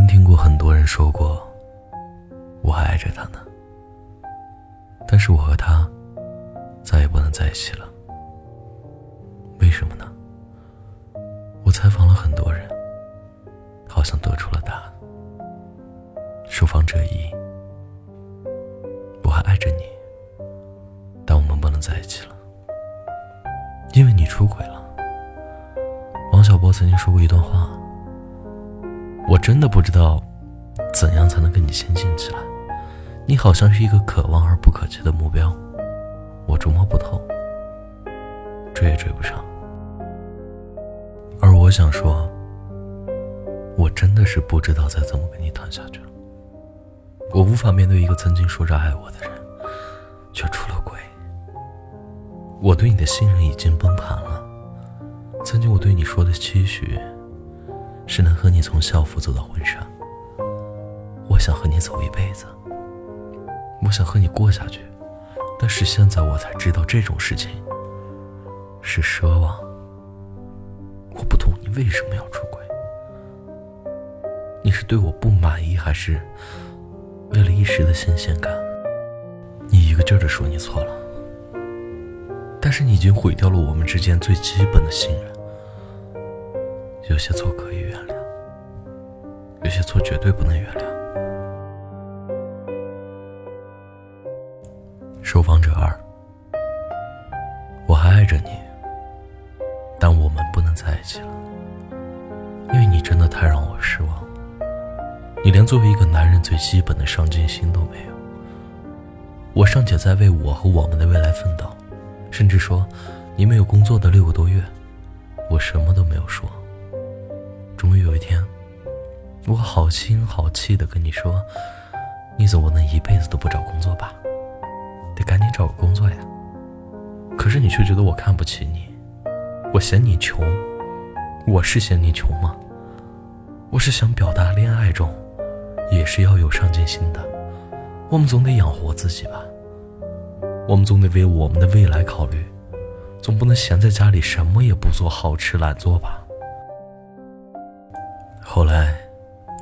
经听过很多人说过，我还爱着他呢。但是我和他再也不能在一起了。为什么呢？我采访了很多人，好像得出了答案。受访者一：我还爱着你，但我们不能在一起了，因为你出轨了。王小波曾经说过一段话。我真的不知道，怎样才能跟你亲近起来。你好像是一个可望而不可及的目标，我捉摸不透，追也追不上。而我想说，我真的是不知道再怎么跟你谈下去了。我无法面对一个曾经说着爱我的人，却出了轨。我对你的信任已经崩盘了，曾经我对你说的期许。是能和你从校服走到婚纱，我想和你走一辈子，我想和你过下去，但是现在我才知道这种事情是奢望。我不懂你为什么要出轨，你是对我不满意，还是为了一时的新鲜感？你一个劲儿的说你错了，但是你已经毁掉了我们之间最基本的信任。有些错可以原谅，有些错绝对不能原谅。受访者二，我还爱着你，但我们不能在一起了，因为你真的太让我失望。你连作为一个男人最基本的上进心都没有。我尚且在为我和我们的未来奋斗，甚至说，你没有工作的六个多月，我什么都没有说。我好心好气的跟你说：“你总不能一辈子都不找工作吧？得赶紧找个工作呀！”可是你却觉得我看不起你，我嫌你穷。我是嫌你穷吗？我是想表达，恋爱中也是要有上进心的。我们总得养活自己吧？我们总得为我们的未来考虑，总不能闲在家里什么也不做，好吃懒做吧？后来，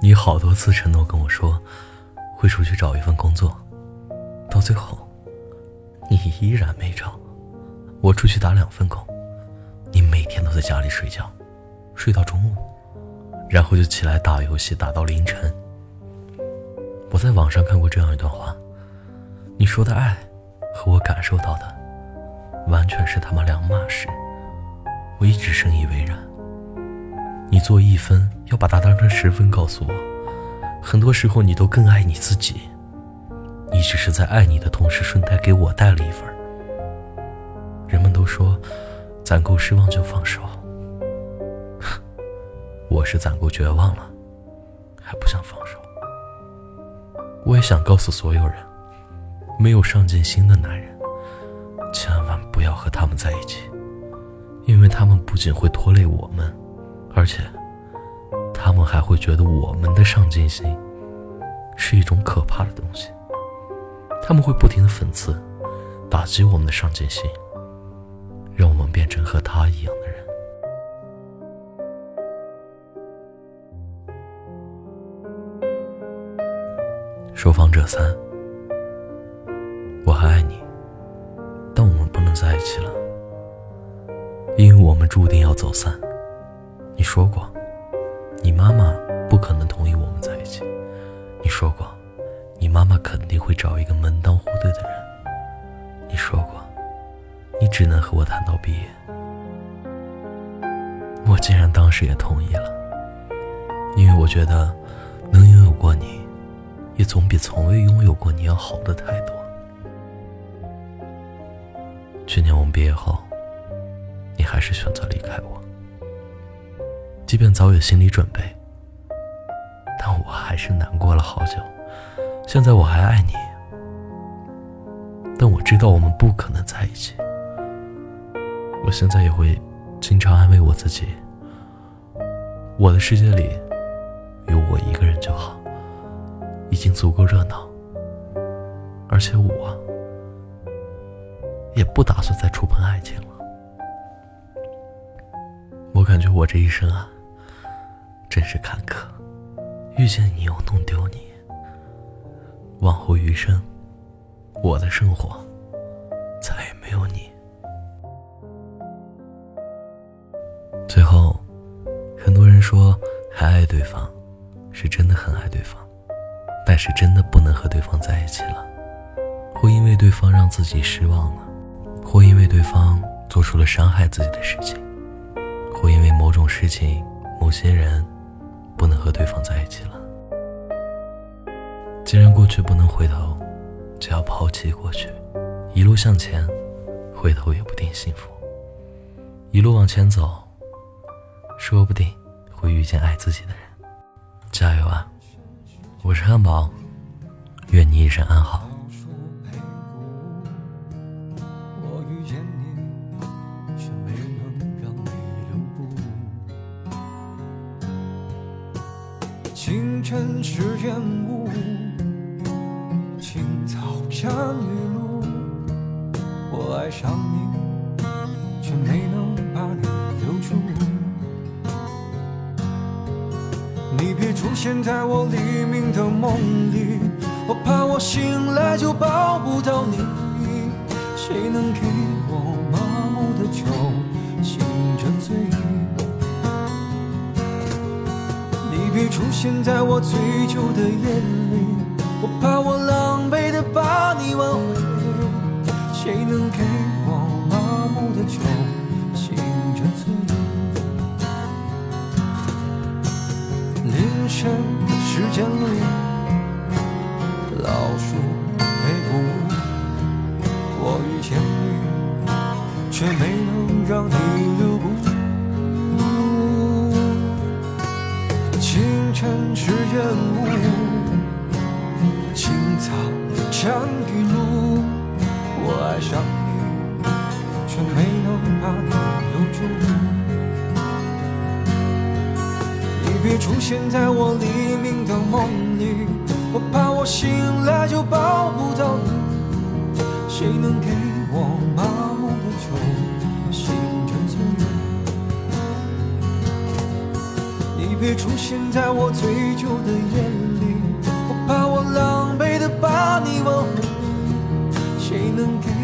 你好多次承诺跟我说，会出去找一份工作，到最后，你依然没找。我出去打两份工，你每天都在家里睡觉，睡到中午，然后就起来打游戏打到凌晨。我在网上看过这样一段话，你说的爱和我感受到的，完全是他妈两码事。我一直深以为然。你做一分，要把它当成十分告诉我。很多时候，你都更爱你自己。你只是在爱你的同时，顺带给我带了一份。人们都说，攒够失望就放手。我是攒够绝望了，还不想放手。我也想告诉所有人，没有上进心的男人，千万不要和他们在一起，因为他们不仅会拖累我们。而且，他们还会觉得我们的上进心是一种可怕的东西。他们会不停的讽刺、打击我们的上进心，让我们变成和他一样的人。受访者三，我还爱你，但我们不能在一起了，因为我们注定要走散。你说过，你妈妈不可能同意我们在一起。你说过，你妈妈肯定会找一个门当户对的人。你说过，你只能和我谈到毕业。我竟然当时也同意了，因为我觉得，能拥有过你，也总比从未拥有过你要好的太多。去年我们毕业后，你还是选择离开我。即便早有心理准备，但我还是难过了好久。现在我还爱你，但我知道我们不可能在一起。我现在也会经常安慰我自己：我的世界里有我一个人就好，已经足够热闹。而且我也不打算再触碰爱情了。我感觉我这一生啊。真是坎坷，遇见你又弄丢你，往后余生，我的生活再也没有你。最后，很多人说还爱对方，是真的很爱对方，但是真的不能和对方在一起了，会因为对方让自己失望了，会因为对方做出了伤害自己的事情，会因为某种事情、某些人。不能和对方在一起了。既然过去不能回头，就要抛弃过去，一路向前，回头也不定幸福。一路往前走，说不定会遇见爱自己的人。加油啊！我是汉堡，愿你一生安好。清晨是烟雾，青草沾雨露。我爱上你，却没能把你留住。你别出现在我黎明的梦里，我怕我醒来就抱不到你。谁能给我麻木的酒，出现在我醉酒的夜里，我怕我狼狈的把你挽回。谁能给我麻木的酒，别出现在我黎明的梦里，我怕我醒来就抱不到你。谁能给我麻木的酒，醒着醉？你别出现在我醉酒的夜里，我怕我狼狈的把你挽回。谁能给？